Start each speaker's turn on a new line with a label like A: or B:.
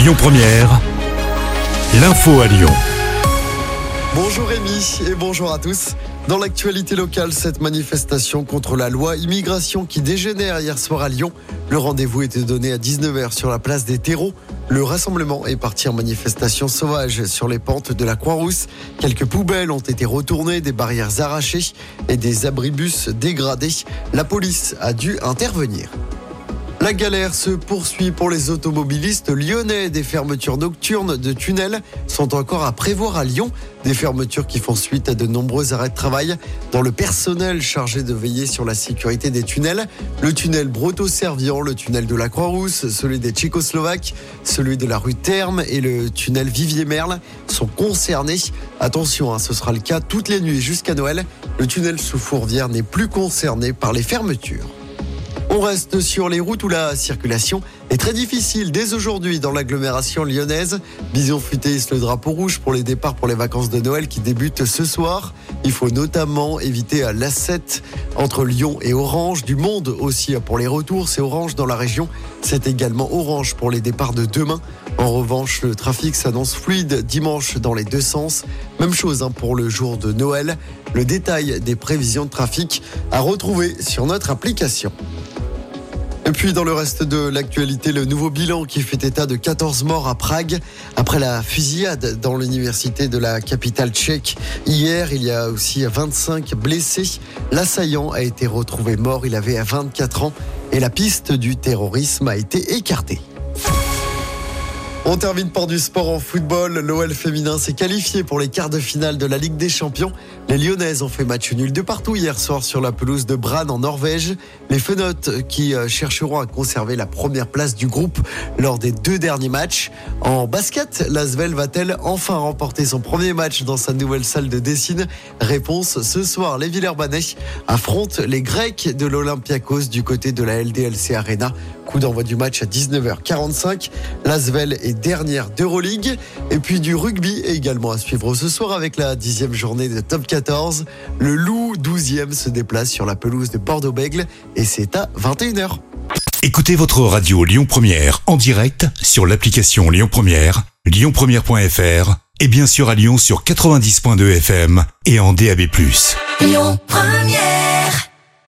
A: Lyon Première, l'info à Lyon.
B: Bonjour Rémi et bonjour à tous. Dans l'actualité locale, cette manifestation contre la loi immigration qui dégénère hier soir à Lyon. Le rendez-vous était donné à 19h sur la place des terreaux. Le rassemblement est parti en manifestation sauvage sur les pentes de la Croix-Rousse. Quelques poubelles ont été retournées, des barrières arrachées et des abribus dégradés. La police a dû intervenir. La galère se poursuit pour les automobilistes lyonnais. Des fermetures nocturnes de tunnels sont encore à prévoir à Lyon. Des fermetures qui font suite à de nombreux arrêts de travail dans le personnel chargé de veiller sur la sécurité des tunnels. Le tunnel Broto-Servian, le tunnel de la Croix-Rousse, celui des Tchécoslovaques, celui de la rue Terme et le tunnel Vivier-Merle sont concernés. Attention, hein, ce sera le cas toutes les nuits jusqu'à Noël. Le tunnel sous Fourvière n'est plus concerné par les fermetures. On reste sur les routes où la circulation est très difficile dès aujourd'hui dans l'agglomération lyonnaise. Bison futé le drapeau rouge pour les départs pour les vacances de Noël qui débutent ce soir. Il faut notamment éviter à l'A7 entre Lyon et Orange. Du monde aussi pour les retours, c'est Orange dans la région. C'est également Orange pour les départs de demain. En revanche, le trafic s'annonce fluide dimanche dans les deux sens. Même chose hein, pour le jour de Noël. Le détail des prévisions de trafic à retrouver sur notre application. Et puis dans le reste de l'actualité, le nouveau bilan qui fait état de 14 morts à Prague après la fusillade dans l'université de la capitale tchèque. Hier, il y a aussi 25 blessés. L'assaillant a été retrouvé mort, il avait 24 ans et la piste du terrorisme a été écartée. On termine par du sport en football. L'OL féminin s'est qualifié pour les quarts de finale de la Ligue des Champions. Les Lyonnaises ont fait match nul de partout hier soir sur la pelouse de Bran en Norvège. Les Fenotes qui euh, chercheront à conserver la première place du groupe lors des deux derniers matchs. En basket, l'Asvel va-t-elle enfin remporter son premier match dans sa nouvelle salle de Dessine? Réponse ce soir. Les Villeurbanais affrontent les Grecs de l'Olympiakos du côté de la LDLC Arena. Coup d'envoi du match à 19h45. L'Asvel est dernière d'Euroleague. Et puis du rugby également à suivre ce soir avec la dixième journée de Top 14. Le Loup 12e se déplace sur la pelouse de Bordeaux-Bègle et c'est à 21h.
A: Écoutez votre radio Lyon Première en direct sur l'application Lyon Première, lyonpremière.fr et bien sûr à Lyon sur 90.2 FM et en DAB+.
C: Lyon Première